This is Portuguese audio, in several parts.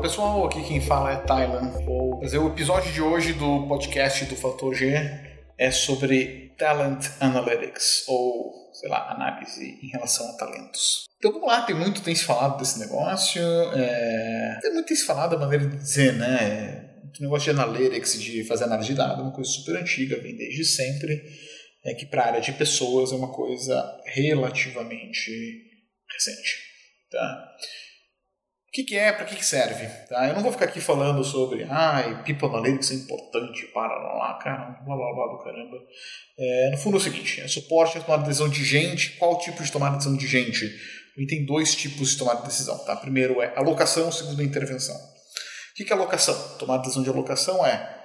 Pessoal, aqui quem fala é Thailand. Vou fazer o episódio de hoje do podcast do Fator G é sobre Talent Analytics, ou sei lá, análise em relação a talentos. Então vamos lá, tem muito tem se falado desse negócio, é... tem muito tem se falado da maneira de dizer, né? O negócio de analytics, de fazer análise de dados, é uma coisa super antiga, vem desde sempre, é que para a área de pessoas é uma coisa relativamente recente. Tá? O que, que é, para que, que serve? Tá? Eu não vou ficar aqui falando sobre ah, People Analytics é importante para lá, cara, blá blá blá do caramba. É, no fundo é o seguinte: é suporte tomada de decisão de gente. Qual tipo de tomada de decisão de gente? Gente tem dois tipos de tomada de decisão. Tá? Primeiro é alocação, segundo é intervenção. O que, que é alocação? Tomada de decisão de alocação é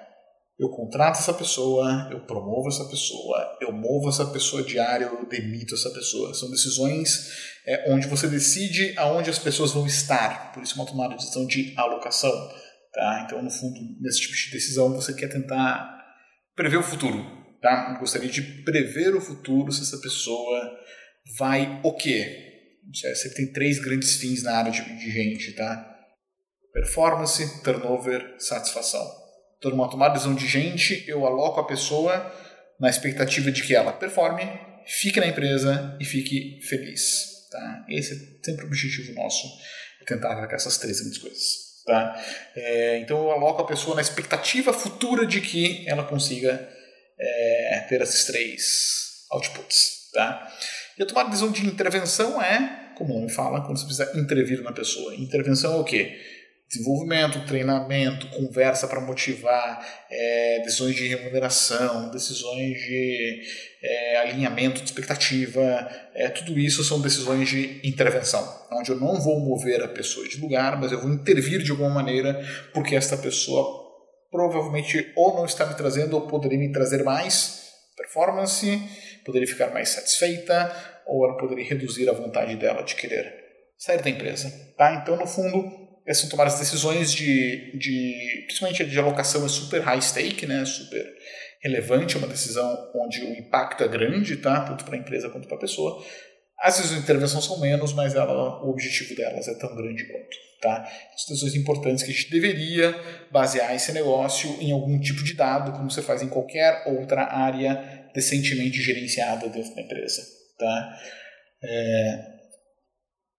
eu contrato essa pessoa, eu promovo essa pessoa, eu movo essa pessoa diária, eu demito essa pessoa. São decisões é, onde você decide aonde as pessoas vão estar. Por isso, uma tomada de decisão de alocação. Tá? Então, no fundo, nesse tipo de decisão, você quer tentar prever o futuro. Tá? Eu gostaria de prever o futuro se essa pessoa vai o quê? Você tem três grandes fins na área de, de gente, tá? Performance, turnover, satisfação toda uma tomada de decisão de gente, eu aloco a pessoa na expectativa de que ela performe, fique na empresa e fique feliz. Tá? Esse é sempre o objetivo nosso, é tentar atacar essas três grandes coisas. Tá? É, então eu aloco a pessoa na expectativa futura de que ela consiga é, ter esses três outputs. Tá? E a tomada de decisão de intervenção é, como o nome fala, quando você precisa intervir na pessoa. Intervenção é o quê? Desenvolvimento, treinamento, conversa para motivar, é, decisões de remuneração, decisões de é, alinhamento de expectativa, é, tudo isso são decisões de intervenção, onde eu não vou mover a pessoa de lugar, mas eu vou intervir de alguma maneira, porque esta pessoa provavelmente ou não está me trazendo ou poderia me trazer mais performance, poderia ficar mais satisfeita, ou ela poderia reduzir a vontade dela de querer sair da empresa. Tá? Então, no fundo, são tomadas decisões de, de principalmente de alocação é super high stake, né, super relevante, é uma decisão onde o impacto é grande, tá, tanto para a empresa quanto para a pessoa. As decisões de intervenção são menos, mas ela, o objetivo delas é tão grande quanto. Tá? São decisões importantes que a gente deveria basear esse negócio em algum tipo de dado, como você faz em qualquer outra área decentemente gerenciada dentro da empresa. Tá? É,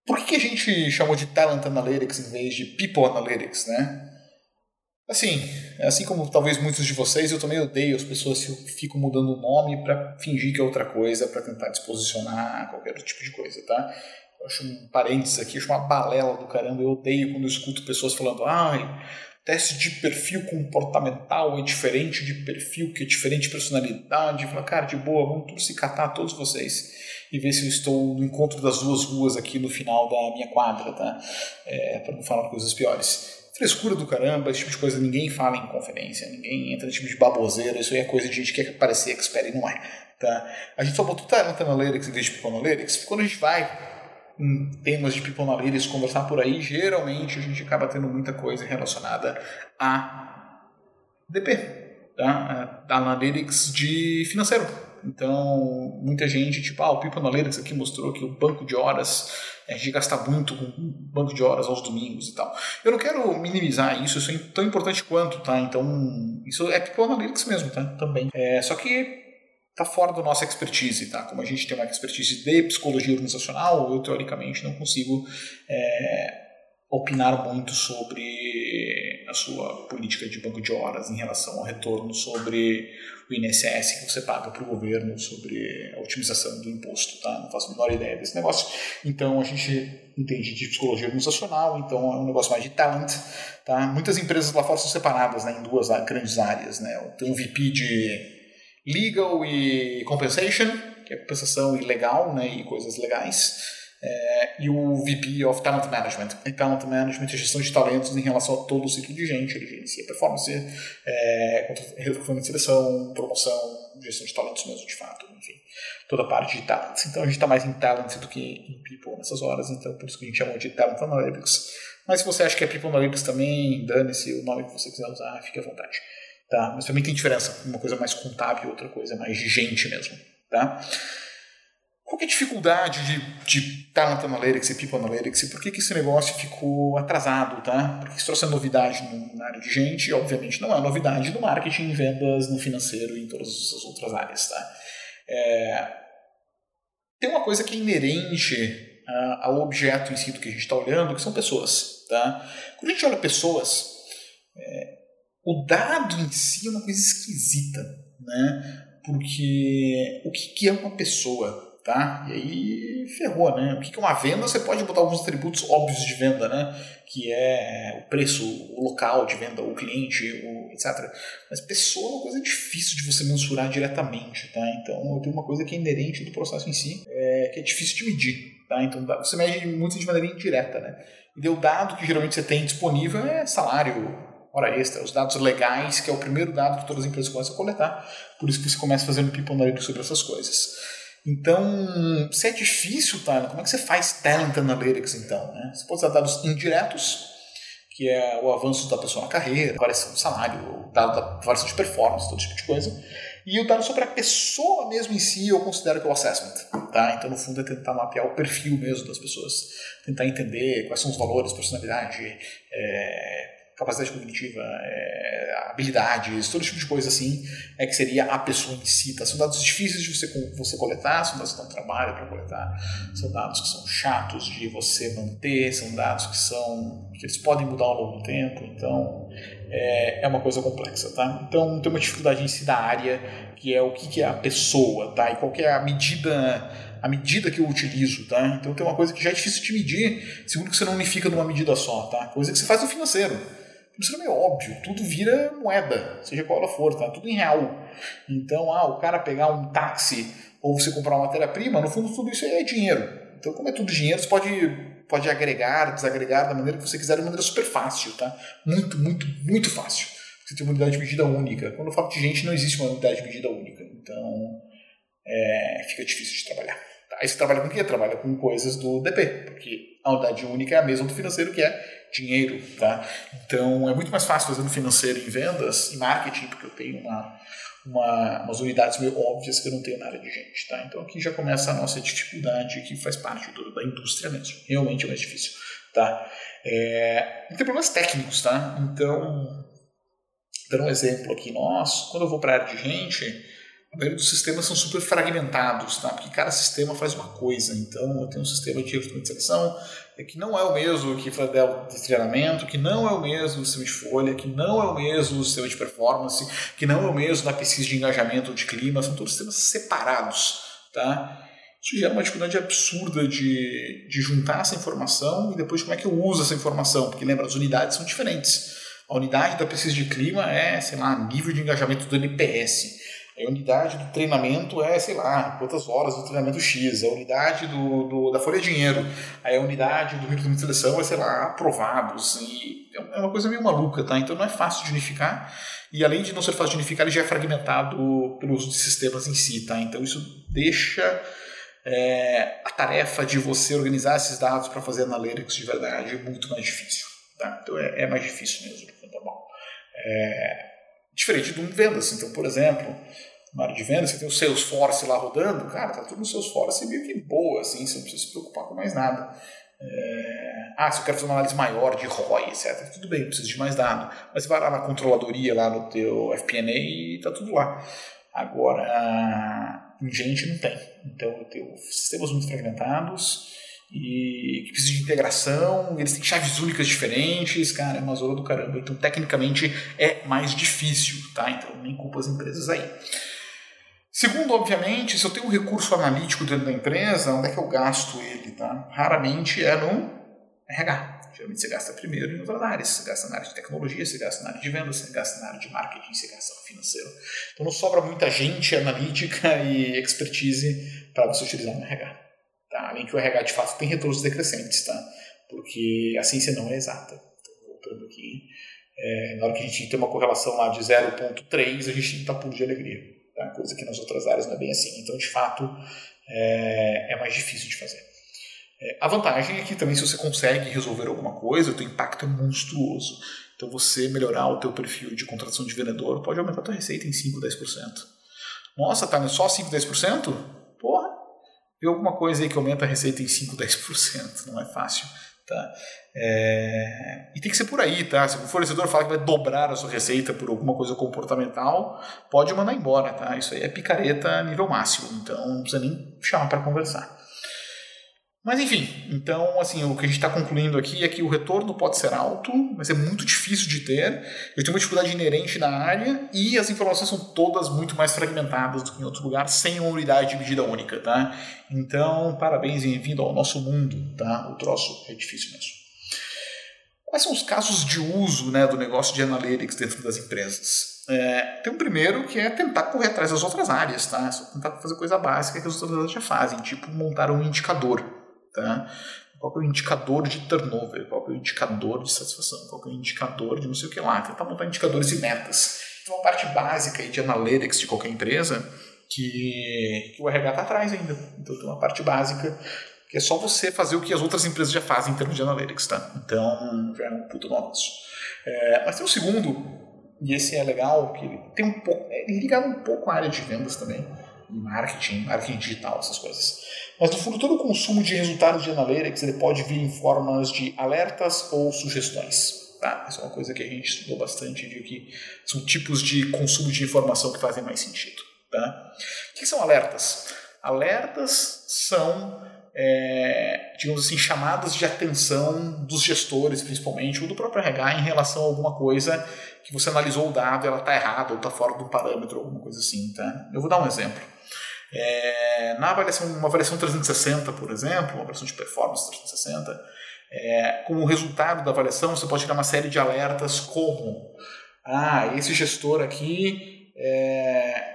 por que, a gente chamou de Talent Analytics em vez de People Analytics, né? Assim, assim como talvez muitos de vocês, eu também odeio as pessoas que ficam mudando o nome para fingir que é outra coisa, para tentar disposicionar qualquer tipo de coisa, tá? Eu acho um parênteses aqui, acho uma balela do caramba. Eu odeio quando eu escuto pessoas falando, ai, teste de perfil comportamental é diferente de perfil que é diferente de personalidade. Fala, cara, de boa, vamos tudo se catar, todos vocês e ver se eu estou no encontro das duas ruas aqui no final da minha quadra, tá? É, para não falar coisas piores. Frescura do caramba, esse tipo de coisa ninguém fala em conferência, ninguém entra nesse tipo de baboseira, isso aí é coisa de gente que quer parecer expert e não é. Tá? A gente só botou Talent Analytics em vez de People Analytics, quando a gente vai em temas de People Analytics conversar por aí, geralmente a gente acaba tendo muita coisa relacionada a DP, tá? Analytics de financeiro então, muita gente, tipo, ah, o People Analytics aqui mostrou que o banco de horas, a gente gasta muito com banco de horas aos domingos e tal. Eu não quero minimizar isso, isso é tão importante quanto, tá? Então, isso é People Analytics mesmo, tá? Também. É, só que tá fora da nossa expertise, tá? Como a gente tem uma expertise de psicologia organizacional, eu teoricamente não consigo é, opinar muito sobre sua política de banco de horas em relação ao retorno sobre o INSS que você paga para o governo, sobre a otimização do imposto, tá? Não faço a menor ideia desse negócio. Então a gente entende de psicologia organizacional, então é um negócio mais de talent, tá? Muitas empresas lá fora são separadas né, em duas grandes áreas, né? Tem o VP de legal e compensation, que é compensação e legal, né? E coisas legais é, e o VP of Talent Management. E Talent Management é gestão de talentos em relação a todo o ciclo de gente, ele gerencia performance, é, recrutamento de seleção, promoção, gestão de talentos mesmo, de fato, enfim, toda a parte de talent. Então a gente está mais em talent do que em people nessas horas, então por isso que a gente chamou de Talent Analytics. Mas se você acha que é People Analytics também, dane-se o nome que você quiser usar, fique à vontade. Tá? Mas também tem diferença, uma coisa mais contábil, outra coisa mais de gente mesmo. Tá? Qual é a dificuldade de, de Talent Analytics e People Analytics e por que, que esse negócio ficou atrasado, tá? Porque isso trouxe novidade na área de gente e, obviamente, não é novidade no marketing, vendas, no financeiro e em todas as outras áreas, tá? É... Tem uma coisa que é inerente ao objeto em si do que a gente está olhando, que são pessoas, tá? Quando a gente olha pessoas, é... o dado em si é uma coisa esquisita, né? Porque o que é uma pessoa? Tá? E aí ferrou, né? O que é uma venda? Você pode botar alguns atributos óbvios de venda, né? Que é o preço, o local de venda, o cliente, o etc. Mas pessoa é uma coisa difícil de você mensurar diretamente, tá? Então tem uma coisa que é inerente do processo em si, é, que é difícil de medir, tá? Então você mede muito de maneira indireta, né? E o dado que geralmente você tem disponível é salário, hora extra, os dados legais, que é o primeiro dado que todas as empresas começam a coletar. Por isso que você começa fazendo analytics sobre essas coisas. Então, se é difícil, tá? como é que você faz talent analytics então? Né? Você pode usar dados indiretos, que é o avanço da pessoa na carreira, variação do salário, dado da variação de performance, todo tipo de coisa. E o dado sobre a pessoa mesmo em si, eu considero que é o assessment. Tá? Então, no fundo, é tentar mapear o perfil mesmo das pessoas, tentar entender quais são os valores, personalidade, é, capacidade cognitiva, é, habilidades, todo tipo de coisa assim, é que seria a pessoa em si. Tá? São dados difíceis de você, você coletar, são dados que dão trabalho para coletar, são dados que são chatos de você manter, são dados que são que eles podem mudar ao longo do tempo, então é, é uma coisa complexa. Tá? Então tem uma dificuldade em si da área, que é o que, que é a pessoa, tá? e qual é a medida a medida que eu utilizo, tá? Então tem uma coisa que já é difícil de medir, segundo que você não unifica numa medida só, tá? Coisa que você faz no financeiro. Isso é meio óbvio, tudo vira moeda, seja qual ela for, tá? Tudo em real. Então, ah, o cara pegar um táxi ou você comprar uma matéria-prima, no fundo tudo isso é dinheiro. Então, como é tudo dinheiro, você pode, pode agregar, desagregar da maneira que você quiser, de maneira super fácil, tá? Muito, muito, muito fácil. Você tem uma unidade de medida única. Quando eu falo de gente, não existe uma unidade de medida única. Então, é, fica difícil de trabalhar. Aí você trabalha com o quê? Trabalha com coisas do DP, porque a unidade única é a mesma do financeiro, que é dinheiro, tá? Então é muito mais fácil fazer no financeiro em vendas e marketing, porque eu tenho uma, uma, umas unidades meio óbvias que eu não tenho na área de gente, tá? Então aqui já começa a nossa dificuldade que faz parte do, da indústria mesmo. Realmente é mais difícil, tá? É, tem problemas técnicos, tá? Então, dando um exemplo aqui, nós, quando eu vou para a área de gente, a maioria dos sistemas são super fragmentados, tá? porque cada sistema faz uma coisa. Então, eu tenho um sistema de recrutamento de seleção que não é o mesmo que de treinamento, que não é o mesmo do sistema de folha, que não é o mesmo do sistema de performance, que não é o mesmo da pesquisa de engajamento ou de clima, são todos sistemas separados. Tá? Isso gera uma dificuldade absurda de, de juntar essa informação e depois como é que eu uso essa informação, porque lembra, as unidades são diferentes. A unidade da pesquisa de clima é, sei lá, nível de engajamento do NPS. A unidade do treinamento é, sei lá, quantas horas do treinamento X. A unidade do, do da folha de dinheiro. A unidade do recrutamento de seleção é, sei lá, aprovados. E é uma coisa meio maluca, tá? Então não é fácil de unificar. E além de não ser fácil de unificar, ele já é fragmentado pelo uso de sistemas em si, tá? Então isso deixa é, a tarefa de você organizar esses dados para fazer analytics de verdade muito mais difícil, tá? Então é, é mais difícil mesmo, tá bom? É, Diferente de um vendas. Então, por exemplo, na área de vendas, você tem o Salesforce lá rodando, cara, tá tudo no Salesforce meio que boa, assim, você não precisa se preocupar com mais nada. É... Ah, se eu quero fazer uma análise maior de ROI, etc. Tudo bem, precisa de mais dado. Mas você vai lá na controladoria, lá no teu FP&A e tá tudo lá. Agora, em gente não tem. Então, eu tenho sistemas muito fragmentados, e que precisa de integração, eles têm chaves únicas diferentes, cara, é uma zona do caramba. Então, tecnicamente, é mais difícil, tá? Então, nem culpa as empresas aí. Segundo, obviamente, se eu tenho um recurso analítico dentro da empresa, onde é que eu gasto ele, tá? Raramente é no RH. Geralmente você gasta primeiro em outras áreas. Você gasta na área de tecnologia, você gasta na área de vendas, você gasta na área de marketing, você gasta no financeiro. Então não sobra muita gente analítica e expertise para você utilizar no RH. Além que o RH de fato tem retornos decrescentes, tá? porque a ciência não é exata. Então, voltando aqui, é, na hora que a gente tem uma correlação lá de 0,3, a gente está puro de alegria. Tá? Coisa que nas outras áreas não é bem assim. Então, de fato, é, é mais difícil de fazer. É, a vantagem é que também se você consegue resolver alguma coisa, o teu impacto é monstruoso. Então, você melhorar o teu perfil de contratação de vendedor pode aumentar a tua receita em 5, 10%. Nossa, tá só 5, 10%? Alguma coisa aí que aumenta a receita em 5, 10%, não é fácil. Tá? É... E tem que ser por aí, tá? Se o fornecedor fala que vai dobrar a sua receita por alguma coisa comportamental, pode mandar embora, tá? Isso aí é picareta nível máximo, então não precisa nem chamar para conversar. Mas enfim, então assim, o que a gente está concluindo aqui é que o retorno pode ser alto, mas é muito difícil de ter. Eu tenho uma dificuldade inerente na área e as informações são todas muito mais fragmentadas do que em outro lugar, sem uma unidade de medida única, tá? Então, parabéns e bem-vindo ao nosso mundo, tá? O troço é difícil mesmo. Quais são os casos de uso né, do negócio de analytics dentro das empresas? É, tem um primeiro que é tentar correr atrás das outras áreas, tá? É só tentar fazer coisa básica que as outras áreas já fazem, tipo montar um indicador Tá? Qual é o indicador de turnover? Qual é o indicador de satisfação? Qual é o indicador de não sei o que lá? Tentar montar indicadores e metas. Então, uma parte básica de analytics de qualquer empresa que, que o RH está atrás ainda. Então, tem uma parte básica que é só você fazer o que as outras empresas já fazem em termos de analytics. Tá? Então, já é um puto nosso. É, mas tem um segundo, e esse é legal, que tem um pouco, é ligado um pouco à área de vendas também, marketing, marketing digital, essas coisas mas no fundo, todo o consumo de resultados de analytics ele pode vir em formas de alertas ou sugestões. Tá? Isso é uma coisa que a gente estudou bastante e viu que são tipos de consumo de informação que fazem mais sentido. Tá? O que são alertas? Alertas são, é, digamos assim, chamadas de atenção dos gestores, principalmente, ou do próprio RH, em relação a alguma coisa que você analisou o dado ela está errada ou está fora do parâmetro, alguma coisa assim. Tá? Eu vou dar um exemplo. É, na avaliação, uma avaliação 360, por exemplo, uma avaliação de performance 360, é, como resultado da avaliação, você pode tirar uma série de alertas como ah, esse gestor aqui é,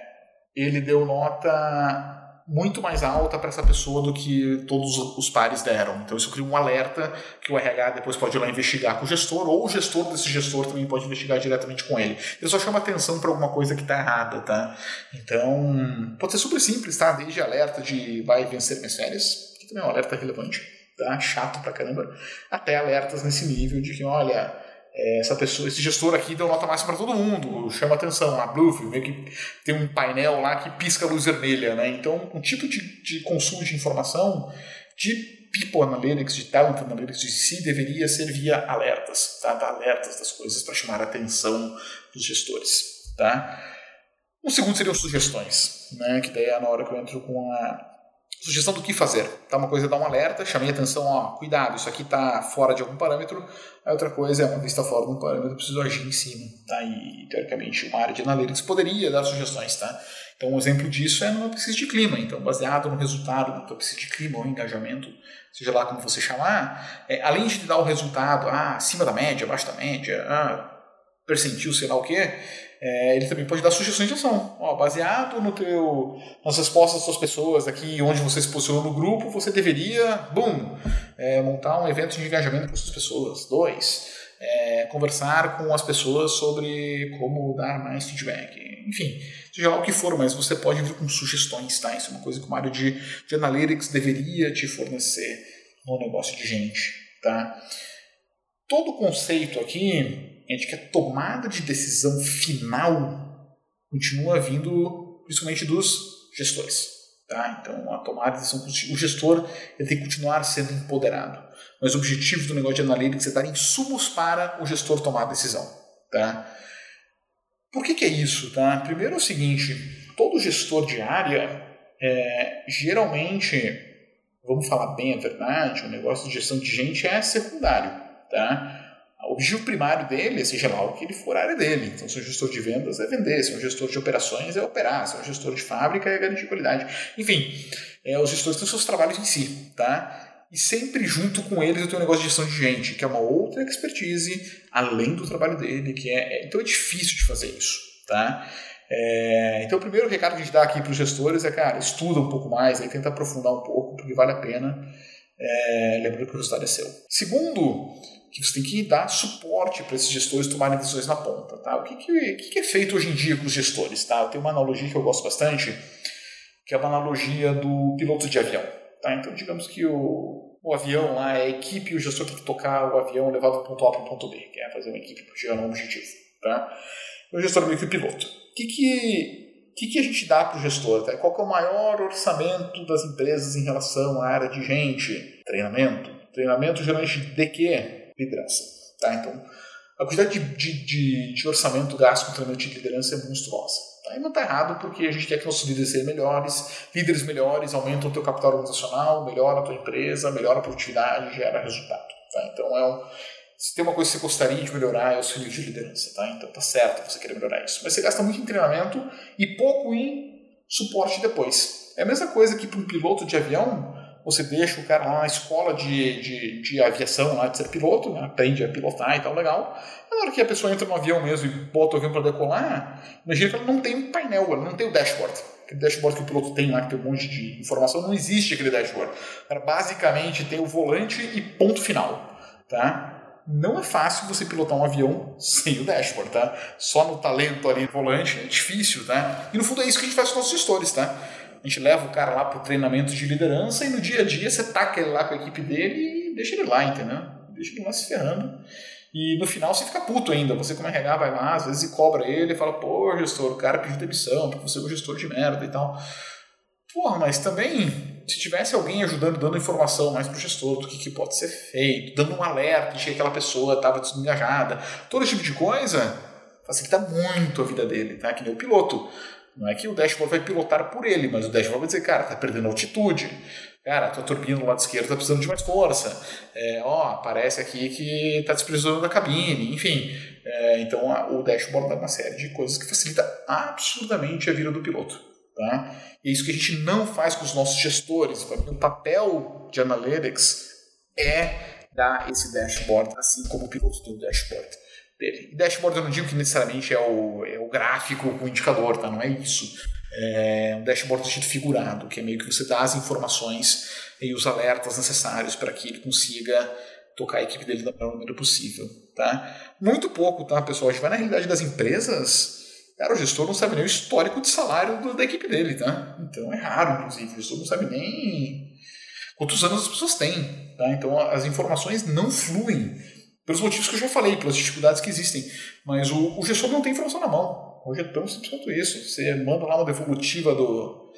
ele deu nota muito mais alta para essa pessoa do que todos os pares deram. Então isso cria um alerta que o RH depois pode ir lá investigar com o gestor, ou o gestor desse gestor também pode investigar diretamente com ele. Ele só chama atenção para alguma coisa que está errada, tá? Então, pode ser super simples, tá? Desde alerta de vai vencer minhas férias, que também é um alerta relevante, tá? Chato pra caramba, até alertas nesse nível de que, olha, essa pessoa, esse gestor aqui deu nota máxima para todo mundo, chama atenção, a Bluefield, meio que tem um painel lá que pisca a luz vermelha, né? Então, um tipo de, de consumo de informação de People Analytics, de Talent Analytics de si, deveria ser via alertas, tá? Dar alertas das coisas para chamar a atenção dos gestores, tá? O segundo seriam sugestões, né? Que daí é na hora que eu entro com a Sugestão do que fazer. Tá uma coisa é dar um alerta, chamei atenção, ó, cuidado, isso aqui está fora de algum parâmetro. A outra coisa é, uma vez está fora de um parâmetro, eu preciso agir em cima. Tá? E, teoricamente, uma área de analytics poderia dar sugestões. Tá? Então, um exemplo disso é no pesquisa de clima. Então, baseado no resultado da tua pesquisa de clima ou engajamento, seja lá como você chamar, é, além de te dar o resultado ah, acima da média, abaixo da média, ah, percentil, sei lá o quê, é, ele também pode dar sugestões de ação. Ó, baseado no teu, nas respostas das suas pessoas aqui, onde você se posicionou no grupo, você deveria, boom, é, montar um evento de engajamento com essas pessoas. Dois, é, conversar com as pessoas sobre como dar mais feedback. Enfim, seja lá o que for, mas você pode vir com sugestões, tá? Isso é uma coisa que uma área de, de analytics deveria te fornecer no negócio de gente, tá? Todo o conceito aqui é de que a tomada de decisão final continua vindo principalmente dos gestores. Tá? Então, a tomada de decisão, o gestor ele tem que continuar sendo empoderado. Mas o objetivo do negócio de analytics é dar insumos para o gestor tomar a decisão. Tá? Por que, que é isso? Tá? Primeiro é o seguinte, todo gestor de área, é, geralmente, vamos falar bem a verdade, o negócio de gestão de gente é secundário. Tá? O objetivo primário dele é seja lá o que ele for a área dele. Então, se é um gestor de vendas é vender, se é um gestor de operações é operar, se é um gestor de fábrica é garantir qualidade. Enfim, é, os gestores têm seus trabalhos em si, tá? E sempre junto com eles eu tenho um negócio de gestão de gente, que é uma outra expertise além do trabalho dele, que é, é então é difícil de fazer isso, tá? É, então, o primeiro recado que a gente dá aqui para os gestores é, cara, estuda um pouco mais, aí tenta aprofundar um pouco, porque vale a pena. É, lembrando que o resultado é seu. Segundo, que você tem que dar suporte para esses gestores tomarem decisões na ponta. Tá? O que, que, que, é feito hoje em dia com os gestores? Tá? Eu tenho uma analogia que eu gosto bastante, que é uma analogia do piloto de avião. Tá? Então, digamos que o, o avião lá é a equipe e o gestor tem que tocar o avião levar do ponto A para o ponto B, que é fazer uma equipe para chegar no objetivo. Tá? O gestor é meio que o piloto. O que, que, que, que a gente dá para o gestor? Tá? Qual é o maior orçamento das empresas em relação à área de gente? Treinamento. Treinamento geralmente de quê? Liderança. Tá? Então, a quantidade de, de, de, de orçamento gasto com treinamento de liderança é monstruosa. Tá? E não está errado porque a gente quer que nossos líderes sejam melhores, líderes melhores aumentam o teu capital organizacional, melhora a tua empresa, melhora a produtividade, gera resultado. Tá? Então, é um, se tem uma coisa que você gostaria de melhorar, é o seu nível de liderança, tá? Então tá certo você querer melhorar isso. Mas você gasta muito em treinamento e pouco em suporte depois. É a mesma coisa que para um piloto de avião, você deixa o cara lá na escola de, de, de aviação, lá de ser piloto, né? aprende a pilotar e tal, legal. Na hora que a pessoa entra no avião mesmo e bota o avião para decolar, imagina que ela não tem um painel, ela não tem o dashboard. Aquele dashboard que o piloto tem lá, que tem um monte de informação, não existe aquele dashboard. Cara basicamente tem o volante e ponto final. Tá? não é fácil você pilotar um avião sem o dashboard, tá? Só no talento ali no volante é difícil, tá? E no fundo é isso que a gente faz com os nossos gestores, tá? A gente leva o cara lá para treinamento de liderança e no dia a dia você taca ele lá com a equipe dele e deixa ele lá, entendeu? Deixa ele lá se ferrando. E no final você fica puto ainda. Você, como RH, vai lá, às vezes cobra ele e fala: pô, gestor, o cara pediu demissão porque você é um gestor de merda e tal. Porra, mas também, se tivesse alguém ajudando, dando informação mais pro gestor do que, que pode ser feito, dando um alerta de que aquela pessoa estava desengajada, todo esse tipo de coisa, facilita muito a vida dele, tá? Que nem o piloto. Não é que o dashboard vai pilotar por ele, mas o dashboard vai dizer, cara, tá perdendo altitude. Cara, tua turbina do lado esquerdo tá precisando de mais força. É, ó, parece aqui que tá desprezando da cabine, enfim. É, então a, o dashboard dá uma série de coisas que facilita absurdamente a vida do piloto. Tá? E é isso que a gente não faz com os nossos gestores. O papel de analytics é dar esse dashboard, assim como o piloto tem o dashboard dele. E dashboard eu não digo que necessariamente é o, é o gráfico com indicador, tá? não é isso. É um dashboard do jeito figurado, que é meio que você dá as informações e os alertas necessários para que ele consiga tocar a equipe dele da melhor maneira possível. Tá? Muito pouco, tá, pessoal? A gente vai na realidade das empresas Cara, o gestor não sabe nem o histórico de salário do, da equipe dele, tá? Então é raro, inclusive. O gestor não sabe nem quantos anos as pessoas têm, tá? Então as informações não fluem pelos motivos que eu já falei, pelas dificuldades que existem. Mas o, o gestor não tem informação na mão. Hoje é tão simples quanto isso. Você manda lá uma devolutiva do,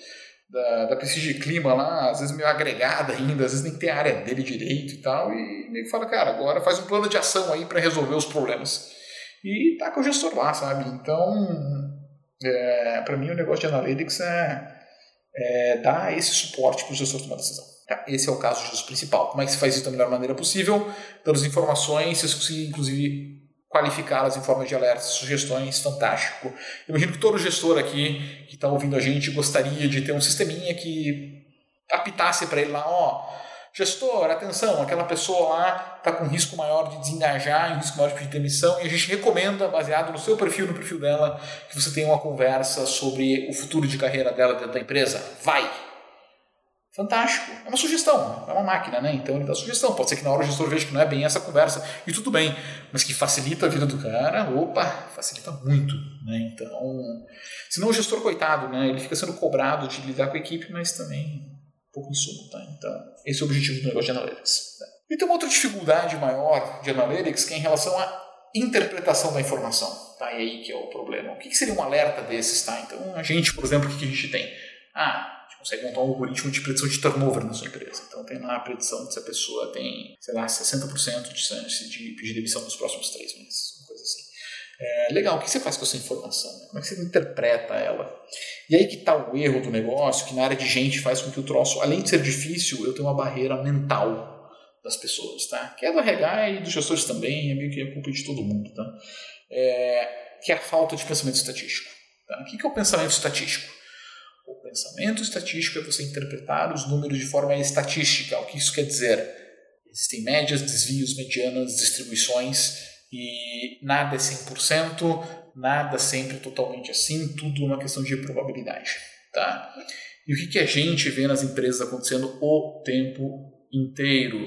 da, da de clima lá, às vezes meio agregada ainda, às vezes nem tem a área dele direito e tal, e meio que fala, cara, agora faz um plano de ação aí para resolver os problemas e tá com o gestor lá, sabe? Então, é, para mim, o negócio de analytics é, é dar esse suporte para o gestor tomar decisão. Esse é o caso de uso principal. Como é que se faz isso da melhor maneira possível? Dando as informações, se você conseguir, inclusive, qualificá-las em forma de alertas, sugestões, fantástico. Eu imagino que todo gestor aqui que está ouvindo a gente gostaria de ter um sisteminha que apitasse para ele lá, ó, gestor, atenção, aquela pessoa lá está com risco maior de desengajar, risco maior de pedir demissão, e a gente recomenda, baseado no seu perfil, no perfil dela, que você tenha uma conversa sobre o futuro de carreira dela dentro da empresa. Vai! Fantástico. É uma sugestão, é uma máquina, né? Então ele dá sugestão. Pode ser que na hora o gestor veja que não é bem essa conversa, e tudo bem, mas que facilita a vida do cara, opa, facilita muito, né? Então, senão o gestor, coitado, né? Ele fica sendo cobrado de lidar com a equipe, mas também pouco insumo. Tá? Então, esse é o objetivo do negócio de analytics. Tá? E tem uma outra dificuldade maior de analytics que é em relação à interpretação da informação. Tá? E aí que é o problema. O que, seria um alerta desses? Tá? Então, a gente, por exemplo, o que a gente tem? Ah, consegue montar um algoritmo de predição de turnover na sua empresa. Então, tem lá a predição de se a pessoa tem, sei lá, 60% de chance de pedir demissão nos próximos três meses. Uma coisa assim. É, legal, o que você faz com essa informação? Como é que você interpreta ela? E aí que está o erro do negócio, que na área de gente faz com que o troço, além de ser difícil, eu tenho uma barreira mental das pessoas, tá? Que é do RH e dos gestores também, é meio que a culpa de todo mundo, tá? É, que é a falta de pensamento estatístico. Tá? O que é o pensamento estatístico? Pensamento estatístico é você interpretar os números de forma estatística. O que isso quer dizer? Existem médias, desvios, medianas, distribuições e nada é 100%, nada sempre totalmente assim, tudo uma questão de probabilidade. Tá? E o que, que a gente vê nas empresas acontecendo o tempo inteiro?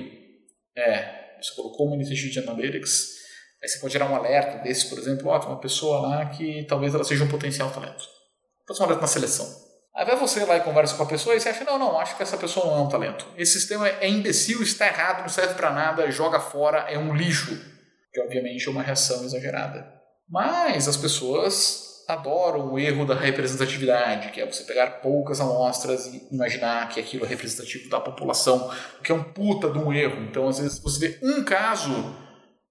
É, você colocou uma iniciativa de analytics, aí você pode gerar um alerta desse, por exemplo, ó, tem uma pessoa lá que talvez ela seja um potencial talento. Faz um alerta na seleção. Aí vai você lá e conversa com a pessoa e você acha, não, não, acho que essa pessoa não é um talento. Esse sistema é imbecil, está errado, não serve para nada, joga fora, é um lixo que obviamente é uma reação exagerada. Mas as pessoas adoram o erro da representatividade, que é você pegar poucas amostras e imaginar que aquilo é representativo da população, que é um puta de um erro. Então, às vezes, você vê um caso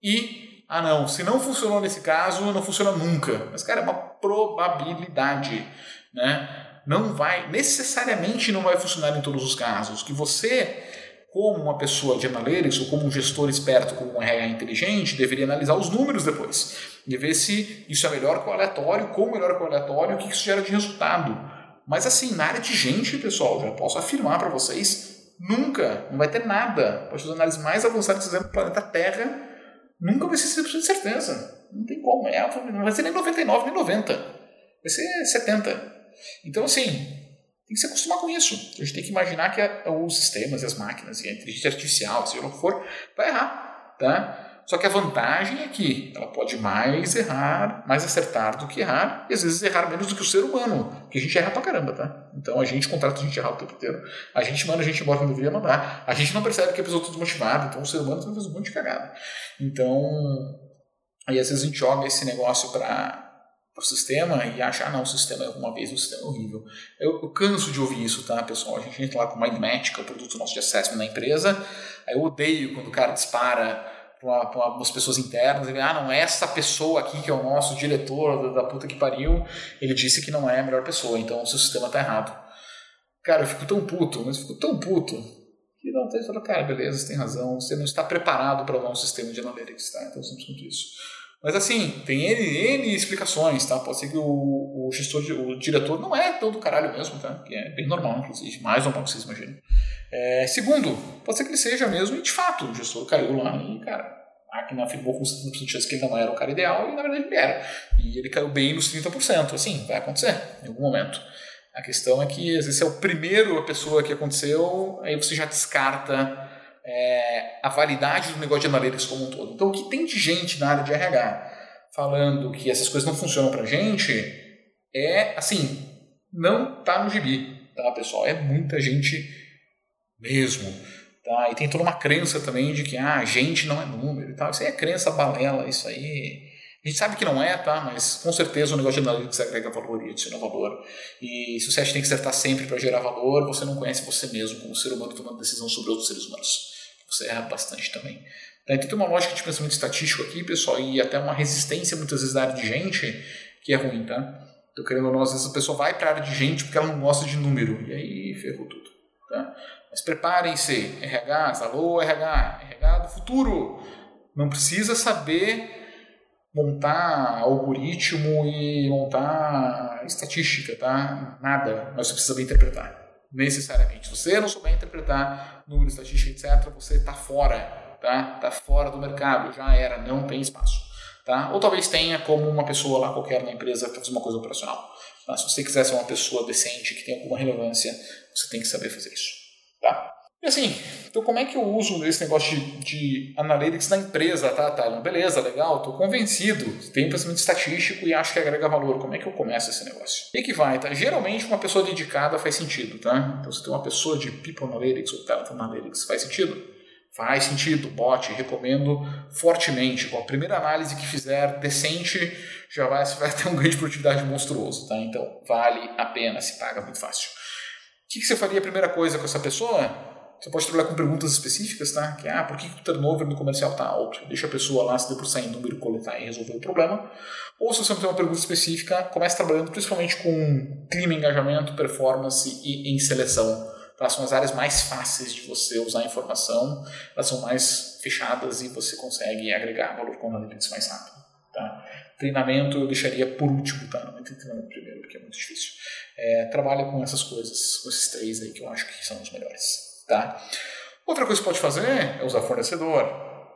e, ah não, se não funcionou nesse caso, não funciona nunca. Mas, cara, é uma probabilidade, né? Não vai, necessariamente não vai funcionar em todos os casos. Que você como uma pessoa de analytics ou como um gestor esperto, como um RH inteligente, deveria analisar os números depois e ver se isso é melhor que o aleatório, como melhor que o aleatório, o que isso gera de resultado. Mas assim, na área de gente, pessoal, já posso afirmar para vocês, nunca, não vai ter nada. Pode fazer análises mais avançadas que no planeta Terra, nunca vai ser 100% de certeza. Não tem como, é, não vai ser nem 99, nem 90. Vai ser 70. Então assim, tem que se acostumar com isso. A gente tem que imaginar que os sistemas, as máquinas e a inteligência artificial, seja o que for, vai errar. Tá? Só que a vantagem é que ela pode mais errar, mais acertar do que errar, e às vezes errar menos do que o ser humano, que a gente erra pra caramba, tá? Então a gente contrata a gente errar o tempo inteiro, a gente manda a gente embora quando deveria mandar, a gente não percebe que a pessoa está desmotivada, então o ser humano faz um monte de cagada. Então, aí às vezes a gente joga esse negócio para o sistema e achar, ah, não, o sistema, uma vez o sistema é horrível. Eu, eu, canso de ouvir isso, tá, pessoal? A gente entra lá com MindMatch, que é o produto nosso de assessment na empresa, aí eu odeio quando o cara dispara para umas pessoas internas, e, ah, não, essa pessoa aqui que é o nosso diretor da, da puta que pariu, ele disse que não é a melhor pessoa, então o seu sistema tá errado. Cara, eu fico tão puto, mas fico tão puto, que não tem, fala, cara, beleza, você tem razão, você não está preparado para usar um sistema de analytics, tá? Então, simplesmente isso. Mas assim, tem N, N explicações, tá? Pode ser que o, o gestor, o diretor não é todo caralho mesmo, tá? Que é bem normal, inclusive, mais normal que vocês imaginam. É, segundo, pode ser que ele seja mesmo e de fato o gestor caiu lá e, cara, a máquina afirmou com 70% de chance que ele não era o cara ideal e na verdade ele era. E ele caiu bem nos 30%. Assim, vai acontecer em algum momento. A questão é que às vezes é o primeiro a pessoa que aconteceu, aí você já descarta é, a validade do negócio de analytics como um todo. Então, o que tem de gente na área de RH falando que essas coisas não funcionam pra gente é, assim, não tá no gibi, tá, pessoal? É muita gente mesmo. Tá? E tem toda uma crença também de que ah, gente não é número e tal. Isso aí é crença balela, isso aí. A gente sabe que não é, tá? Mas com certeza o negócio de analytics agrega valor e adiciona valor. E se você tem que acertar sempre para gerar valor, você não conhece você mesmo como ser humano tomando decisão sobre outros seres humanos você erra bastante também. Então tem uma lógica de pensamento estatístico aqui, pessoal, e até uma resistência muitas vezes da área de gente que é ruim, tá? Tô querendo ou não, às vezes a pessoa vai para a área de gente porque ela não gosta de número, e aí ferrou tudo, tá? Mas preparem-se, RH, alô RH, RH do futuro. Não precisa saber montar algoritmo e montar estatística, tá? Nada, mas você precisa saber interpretar necessariamente. Se você não souber interpretar número, estatística, etc., você está fora, tá? Está fora do mercado, já era, não tem espaço, tá? Ou talvez tenha como uma pessoa lá qualquer na empresa fazer uma coisa operacional. Tá? Se você quiser ser uma pessoa decente, que tem alguma relevância, você tem que saber fazer isso, tá? E assim, então como é que eu uso esse negócio de, de analytics na empresa, tá, Talon? Beleza, legal, estou convencido, tenho pensamento estatístico e acho que agrega valor. Como é que eu começo esse negócio? E que vai, tá? Geralmente uma pessoa dedicada faz sentido, tá? Então se tem uma pessoa de People Analytics ou Talent Analytics, faz sentido? Faz sentido, bote, recomendo fortemente. Com a primeira análise que fizer decente, já vai, vai ter um ganho de produtividade monstruoso, tá? Então vale a pena, se paga muito fácil. O que, que você faria a primeira coisa com essa pessoa? Você pode trabalhar com perguntas específicas, tá? Que ah, por que o turnover no comercial está alto? Deixa a pessoa lá se debruçar em número, coletar e resolver o problema. Ou se você não tem uma pergunta específica, comece trabalhando principalmente com clima, engajamento, performance e em seleção. Tá? São as áreas mais fáceis de você usar a informação, elas são mais fechadas e você consegue agregar valor com analytics mais rápido. Tá? Treinamento eu deixaria por último, tá? Não entre treinamento primeiro, porque é muito difícil. É, trabalha com essas coisas, com esses três aí que eu acho que são os melhores. Tá? Outra coisa que pode fazer é usar fornecedor.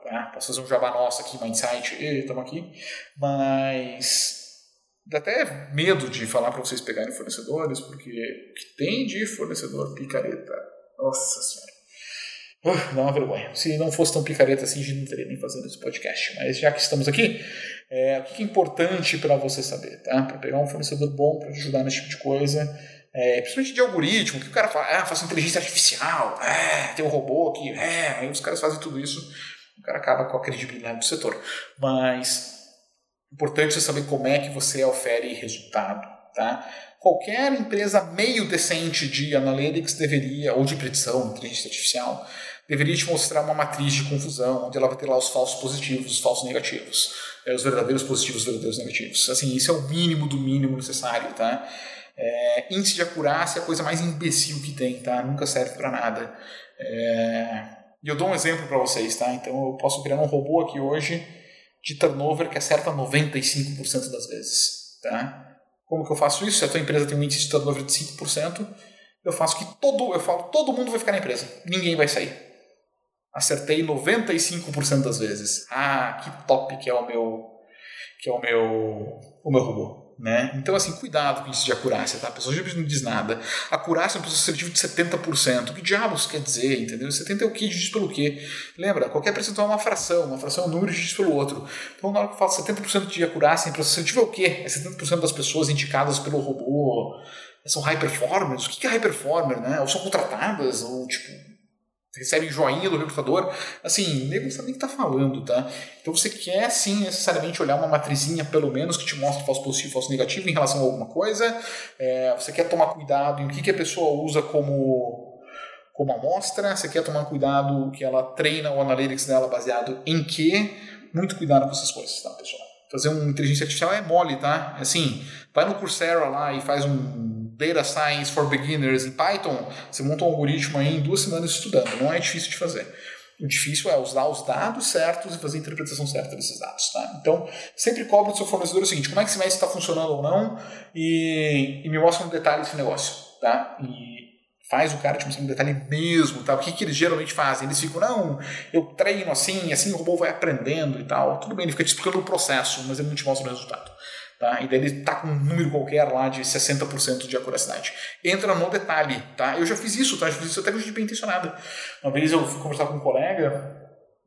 Tá? Posso fazer um jabá nosso aqui, Mindsight, estamos aqui. Mas dá até medo de falar para vocês pegarem fornecedores, porque o que tem de fornecedor picareta? Nossa Senhora. Dá uma vergonha. Se não fosse tão picareta assim, a gente não teria nem fazendo esse podcast. Mas já que estamos aqui, é, o que é importante para você saber? Tá? Para pegar um fornecedor bom para ajudar nesse tipo de coisa é, principalmente de algoritmo, que o cara fala, ah, faço inteligência artificial, é, tem um robô aqui, é, aí os caras fazem tudo isso, o cara acaba com a credibilidade do setor. Mas Importante você saber como é que você ofere resultado. Tá? Qualquer empresa meio decente de analytics deveria, ou de predição, inteligência artificial, deveria te mostrar uma matriz de confusão, onde ela vai ter lá os falsos positivos, os falsos negativos, é, os verdadeiros positivos, os verdadeiros negativos. Assim, isso é o mínimo do mínimo necessário, tá? É, índice de acurácia é a coisa mais imbecil que tem, tá? Nunca serve para nada. É, e eu dou um exemplo para vocês, tá? Então eu posso criar um robô aqui hoje de turnover que acerta 95% das vezes, tá? Como que eu faço isso? Se a tua empresa tem um índice de turnover de 5%, eu faço que todo, eu falo, todo mundo vai ficar na empresa, ninguém vai sair. Acertei 95% das vezes. Ah, que top que é o meu que é o meu o meu robô. Né? Então, assim, cuidado com isso de acurácia, tá? A pessoa não diz nada. Acurácia é um processo seletivo de 70%. O que diabos quer dizer, entendeu? 70 é o que diz pelo quê? Lembra, qualquer percentual é uma fração. Uma fração é um número diz pelo outro. Então, na hora que eu falo 70% de acurácia em processo seletivo é o quê? É 70% das pessoas indicadas pelo robô são high performers. O que é high performer, né? Ou são contratadas, ou tipo recebe joinha do recrutador, assim, o nego não sabe nem o que está falando, tá? Então você quer sim necessariamente olhar uma matrizinha, pelo menos, que te mostre falso positivo e falso negativo em relação a alguma coisa. É, você quer tomar cuidado em o que, que a pessoa usa como, como amostra, você quer tomar cuidado que ela treina o analytics dela baseado em quê? Muito cuidado com essas coisas, tá, pessoal? Fazer uma inteligência artificial é mole, tá? Assim, vai no Coursera lá e faz um Data Science for Beginners em Python, você monta um algoritmo aí em duas semanas estudando. Não é difícil de fazer. O difícil é usar os dados certos e fazer a interpretação certa desses dados. Tá? Então, sempre cobre do seu fornecedor o seguinte: como é que esse mês está funcionando ou não e, e me mostra um detalhe desse negócio. Tá? E faz o cara te mostrar um detalhe mesmo. Tá? O que, que eles geralmente fazem? Eles ficam, não, eu treino assim, assim o robô vai aprendendo e tal. Tudo bem, ele fica te explicando o processo, mas ele não te mostra o resultado. Tá? E daí ele está com um número qualquer lá de 60% de acuracidade. Entra no detalhe. Tá? Eu já fiz isso, tá? já fiz isso até com gente bem intencionada. Uma vez eu fui conversar com um colega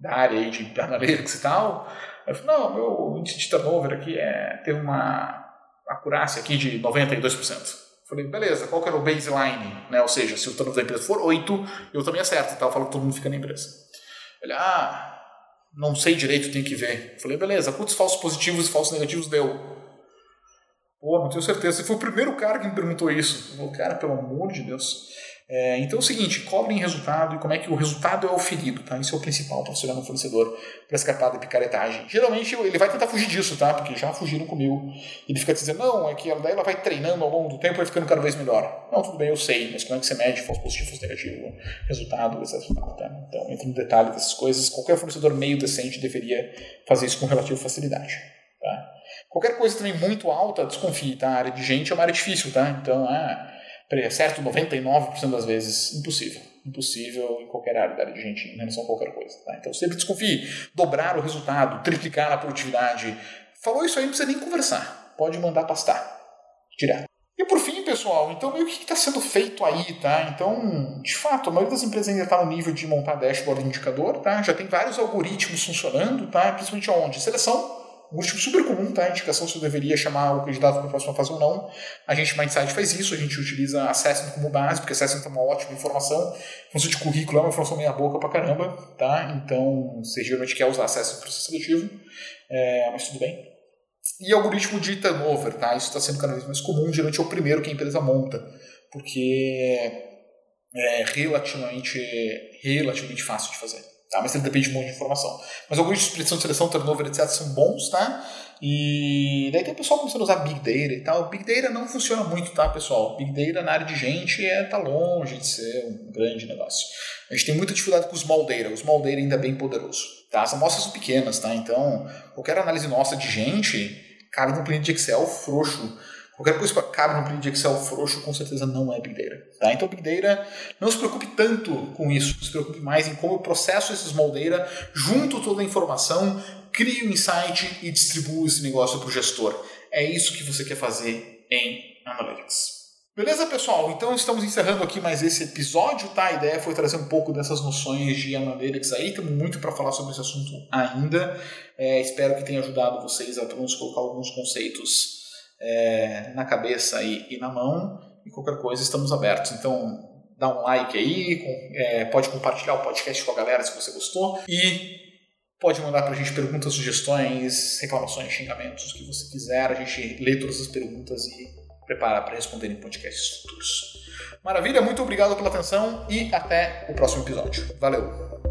da área aí de analytics e tal. Eu falei, não, meu índice de turnover aqui é, teve uma acurácia aqui de 92%. Falei, beleza, qual que era o baseline? Né? Ou seja, se o turnover da empresa for 8, eu também acerto. Tá? Eu falo que todo mundo fica na empresa. Ele, ah, não sei direito, tem que ver. Falei, beleza, quantos falsos positivos e falsos negativos deu? Pô, não tenho certeza. Você foi o primeiro cara que me perguntou isso. Eu falei, cara, pelo amor de Deus. É, então é o seguinte, cobrem resultado e como é que o resultado é oferido, tá? Isso é o principal para você olhar no fornecedor para escapar da picaretagem. Geralmente ele vai tentar fugir disso, tá? Porque já fugiram comigo. Ele fica dizendo, não, é que daí ela vai treinando ao longo do tempo e vai ficando cada vez melhor. Não, tudo bem, eu sei, mas como é que você mede falso positivo, falso negativo, resultado, etc. Tá? Então entra no detalhe dessas coisas. Qualquer fornecedor meio decente deveria fazer isso com relativa facilidade, tá? Qualquer coisa também muito alta, desconfie, tá? A área de gente é uma área difícil, tá? Então, ah, certo 99% das vezes, impossível. Impossível em qualquer área da área de gente, em relação a qualquer coisa, tá? Então, sempre desconfie. Dobrar o resultado, triplicar a produtividade. Falou isso aí, não precisa nem conversar. Pode mandar pastar. Direto. E por fim, pessoal, então meio que está sendo feito aí, tá? Então, de fato, a maioria das empresas ainda está no nível de montar dashboard indicador, tá? Já tem vários algoritmos funcionando, tá? Principalmente onde? Seleção, um tipo super comum, tá? Indicação se eu deveria chamar o candidato para a próxima fase ou não. A gente, Mindsight, faz isso, a gente utiliza Assessment como base, porque Assessment é uma ótima informação. Função de currículo é uma informação meia boca pra caramba, tá? Então, você geralmente quer usar Assessment no processo seletivo, é, mas tudo bem. E algoritmo de turnover, tá? Isso está sendo cada vez mais comum, geralmente é o primeiro que a empresa monta, porque é relativamente, relativamente fácil de fazer. Tá? Mas ele depende muito de informação. Mas alguns de predição de seleção, turnover, etc. são bons, tá? E daí tem o pessoal começando a usar Big Data e tal. Big Data não funciona muito, tá, pessoal? Big Data na área de gente é, tá longe de ser um grande negócio. A gente tem muita dificuldade com o Small Data. O Small Data ainda é bem poderoso. Tá? As amostras são pequenas, tá? Então, qualquer análise nossa de gente cabe num cliente de Excel frouxo Qualquer coisa que cabe no período de Excel frouxo, com certeza não é Big Data. Tá? Então, Big Data, não se preocupe tanto com isso, se preocupe mais em como eu processo esse Small Data, junto toda a informação, crio um insight e distribuo esse negócio para o gestor. É isso que você quer fazer em Analytics. Beleza, pessoal? Então estamos encerrando aqui mais esse episódio, tá? A ideia foi trazer um pouco dessas noções de analytics aí. Temos muito para falar sobre esse assunto ainda. É, espero que tenha ajudado vocês a pelo menos colocar alguns conceitos é, na cabeça e, e, na mão. E qualquer coisa, estamos abertos. Então, dá um like aí, com, é, pode compartilhar o podcast com a galera se você gostou. E Pode mandar pra gente perguntas, sugestões, reclamações, xingamentos, o que você quiser. A gente lê todas as perguntas e prepara para responder em podcasts futuros. Maravilha, muito obrigado pela atenção e até o próximo episódio. Valeu!